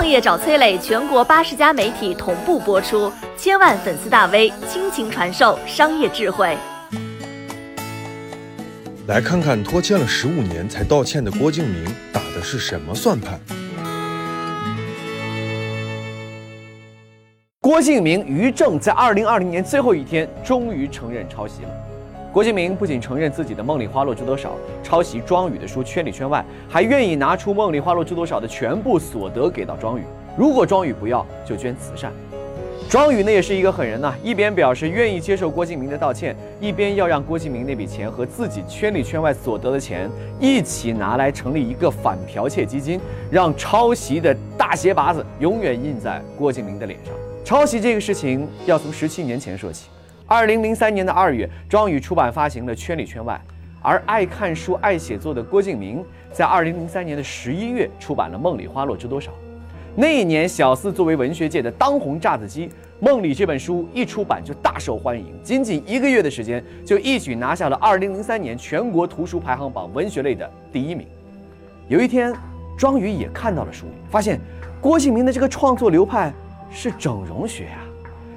创业找崔磊，全国八十家媒体同步播出，千万粉丝大 V 倾情传授商业智慧。来看看拖欠了十五年才道歉的郭敬明打的是什么算盘？郭敬明、于正在二零二零年最后一天终于承认抄袭了。郭敬明不仅承认自己的《梦里花落知多少》抄袭庄宇的书《圈里圈外》，还愿意拿出《梦里花落知多少》的全部所得给到庄宇，如果庄宇不要，就捐慈善。庄宇呢也是一个狠人呐，一边表示愿意接受郭敬明的道歉，一边要让郭敬明那笔钱和自己圈里圈外所得的钱一起拿来成立一个反剽窃基金，让抄袭的大鞋拔子永远印在郭敬明的脸上。抄袭这个事情要从十七年前说起。二零零三年的二月，庄宇出版发行了《圈里圈外》，而爱看书、爱写作的郭敬明在二零零三年的十一月出版了《梦里花落知多少》。那一年，小四作为文学界的当红炸子鸡，《梦里》这本书一出版就大受欢迎，仅仅一个月的时间就一举拿下了二零零三年全国图书排行榜文学类的第一名。有一天，庄宇也看到了书，发现郭敬明的这个创作流派是整容学呀。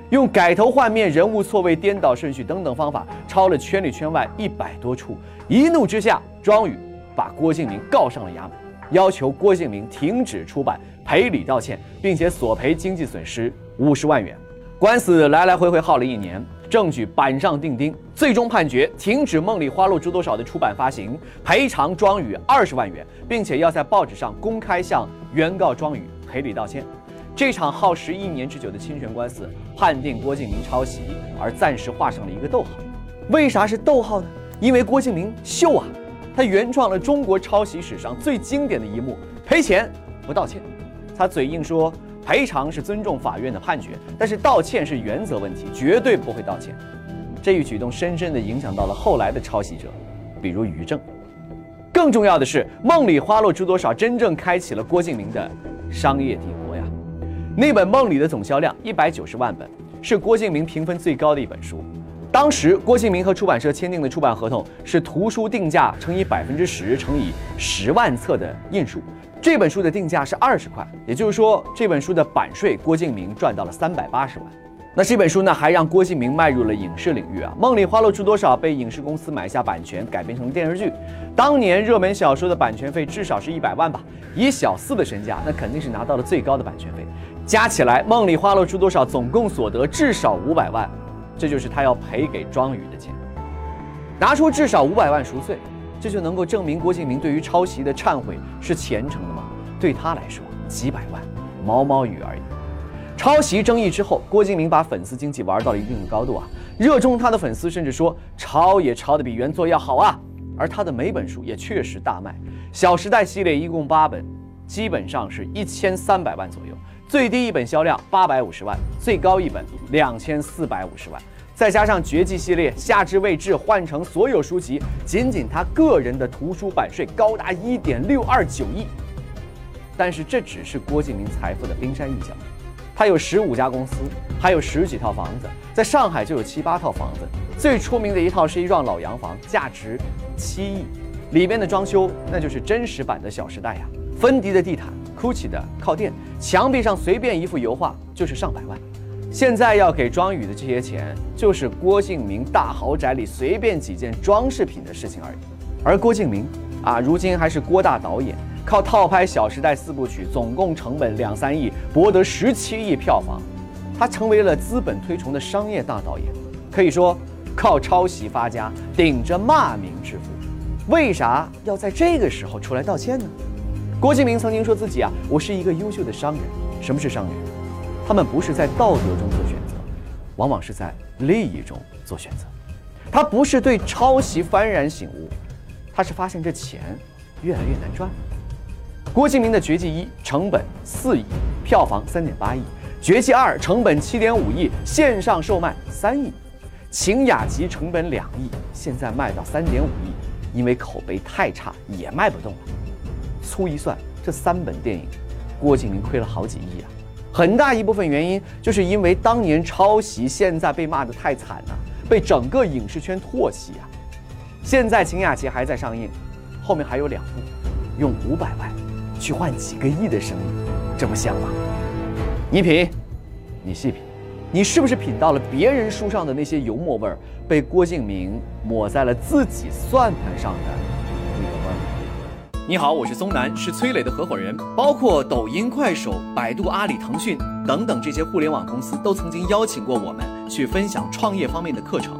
用改头换面、人物错位、颠倒顺序等等方法抄了圈里圈外一百多处，一怒之下，庄宇把郭敬明告上了衙门，要求郭敬明停止出版、赔礼道歉，并且索赔经济损失五十万元。官司来来回回耗了一年，证据板上钉钉，最终判决停止《梦里花落知多少》的出版发行，赔偿庄宇二十万元，并且要在报纸上公开向原告庄宇赔礼道歉。这场耗时一年之久的侵权官司，判定郭敬明抄袭，而暂时画上了一个逗号。为啥是逗号呢？因为郭敬明秀啊，他原创了中国抄袭史上最经典的一幕：赔钱不道歉。他嘴硬说赔偿是尊重法院的判决，但是道歉是原则问题，绝对不会道歉。这一举动深深地影响到了后来的抄袭者，比如于正。更重要的是，《梦里花落知多少》真正开启了郭敬明的商业帝国。那本《梦里》的总销量一百九十万本，是郭敬明评分最高的一本书。当时郭敬明和出版社签订的出版合同是图书定价乘以百分之十乘以十万册的印数。这本书的定价是二十块，也就是说这本书的版税郭敬明赚到了三百八十万。那这本书呢，还让郭敬明迈入了影视领域啊！《梦里花落知多少》被影视公司买下版权，改编成电视剧。当年热门小说的版权费至少是一百万吧？以小四的身价，那肯定是拿到了最高的版权费。加起来，《梦里花落知多少》总共所得至少五百万，这就是他要赔给庄宇的钱。拿出至少五百万赎罪，这就能够证明郭敬明对于抄袭的忏悔是虔诚的吗？对他来说，几百万，毛毛雨而已。抄袭争议之后，郭敬明把粉丝经济玩到了一定的高度啊！热衷他的粉丝甚至说，抄也抄得比原作要好啊！而他的每本书也确实大卖，《小时代》系列一共八本，基本上是一千三百万左右，最低一本销量八百五十万，最高一本两千四百五十万，再加上《绝技》系列夏至未至换成所有书籍，仅仅他个人的图书版税高达一点六二九亿。但是这只是郭敬明财富的冰山一角。他有十五家公司，还有十几套房子，在上海就有七八套房子。最出名的一套是一幢老洋房，价值七亿，里边的装修那就是真实版的《小时代》呀。芬迪的地毯，GUCCI 的靠垫，墙壁上随便一幅油画就是上百万。现在要给庄宇的这些钱，就是郭敬明大豪宅里随便几件装饰品的事情而已。而郭敬明啊，如今还是郭大导演。靠套拍《小时代》四部曲，总共成本两三亿，博得十七亿票房，他成为了资本推崇的商业大导演。可以说，靠抄袭发家，顶着骂名致富。为啥要在这个时候出来道歉呢？郭敬明曾经说自己啊，我是一个优秀的商人。什么是商人？他们不是在道德中做选择，往往是在利益中做选择。他不是对抄袭幡然醒悟，他是发现这钱越来越难赚。郭敬明的《绝技一》成本四亿，票房三点八亿；《绝技二》成本七点五亿，线上售卖三亿；《晴雅集》成本两亿，现在卖到三点五亿，因为口碑太差也卖不动了。粗一算，这三本电影，郭敬明亏了好几亿啊！很大一部分原因就是因为当年抄袭，现在被骂得太惨了，被整个影视圈唾弃啊！现在《晴雅集》还在上映，后面还有两部，用五百万。去换几个亿的生意。这不香吗？你品，你细品，你是不是品到了别人书上的那些油墨味儿，被郭敬明抹在了自己算盘上的那个味儿？你好，我是松南，是崔磊的合伙人。包括抖音、快手、百度、阿里、腾讯等等这些互联网公司，都曾经邀请过我们去分享创业方面的课程。